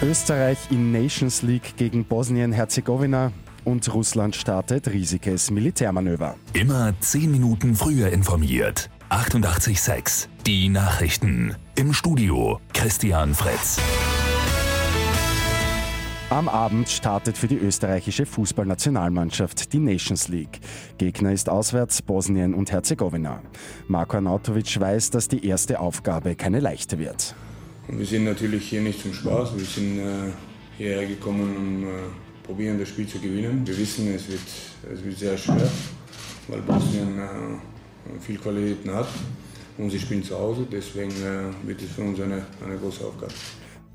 Österreich in Nations League gegen Bosnien-Herzegowina und Russland startet riesiges Militärmanöver. Immer 10 Minuten früher informiert. 88.6 Die Nachrichten. Im Studio Christian Fritz. Am Abend startet für die österreichische Fußballnationalmannschaft die Nations League. Gegner ist auswärts Bosnien und Herzegowina. Marko Arnautovic weiß, dass die erste Aufgabe keine leichte wird. Und wir sind natürlich hier nicht zum Spaß. Wir sind äh, hierher gekommen, um äh, probieren, das Spiel zu gewinnen. Wir wissen, es wird, es wird sehr schwer, weil Bosnien äh, viel Qualitäten hat. Und sie spielen zu Hause, deswegen äh, wird es für uns eine, eine große Aufgabe.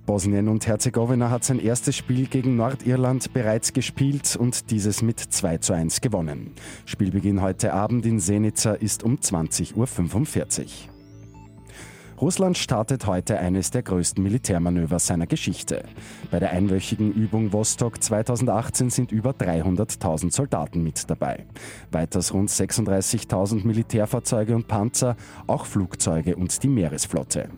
Bosnien und Herzegowina hat sein erstes Spiel gegen Nordirland bereits gespielt und dieses mit 2 zu 1 gewonnen. Spielbeginn heute Abend in Senica ist um 20.45 Uhr. Russland startet heute eines der größten Militärmanöver seiner Geschichte. Bei der einwöchigen Übung Vostok 2018 sind über 300.000 Soldaten mit dabei. Weiters rund 36.000 Militärfahrzeuge und Panzer, auch Flugzeuge und die Meeresflotte.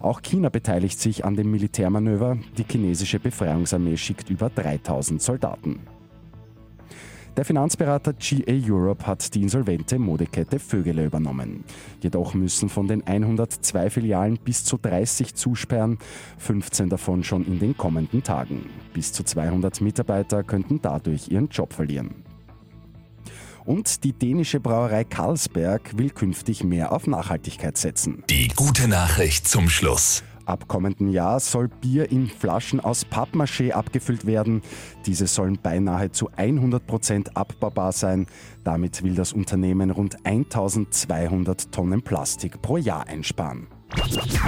Auch China beteiligt sich an dem Militärmanöver. Die chinesische Befreiungsarmee schickt über 3000 Soldaten. Der Finanzberater GA Europe hat die insolvente Modekette Vögele übernommen. Jedoch müssen von den 102 Filialen bis zu 30 zusperren, 15 davon schon in den kommenden Tagen. Bis zu 200 Mitarbeiter könnten dadurch ihren Job verlieren. Und die dänische Brauerei Carlsberg will künftig mehr auf Nachhaltigkeit setzen. Die gute Nachricht zum Schluss. Ab kommenden Jahr soll Bier in Flaschen aus Pappmaché abgefüllt werden. Diese sollen beinahe zu 100 Prozent abbaubar sein. Damit will das Unternehmen rund 1200 Tonnen Plastik pro Jahr einsparen.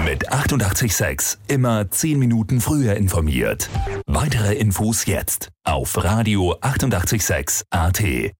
Mit 886 immer 10 Minuten früher informiert. Weitere Infos jetzt auf Radio 886 AT.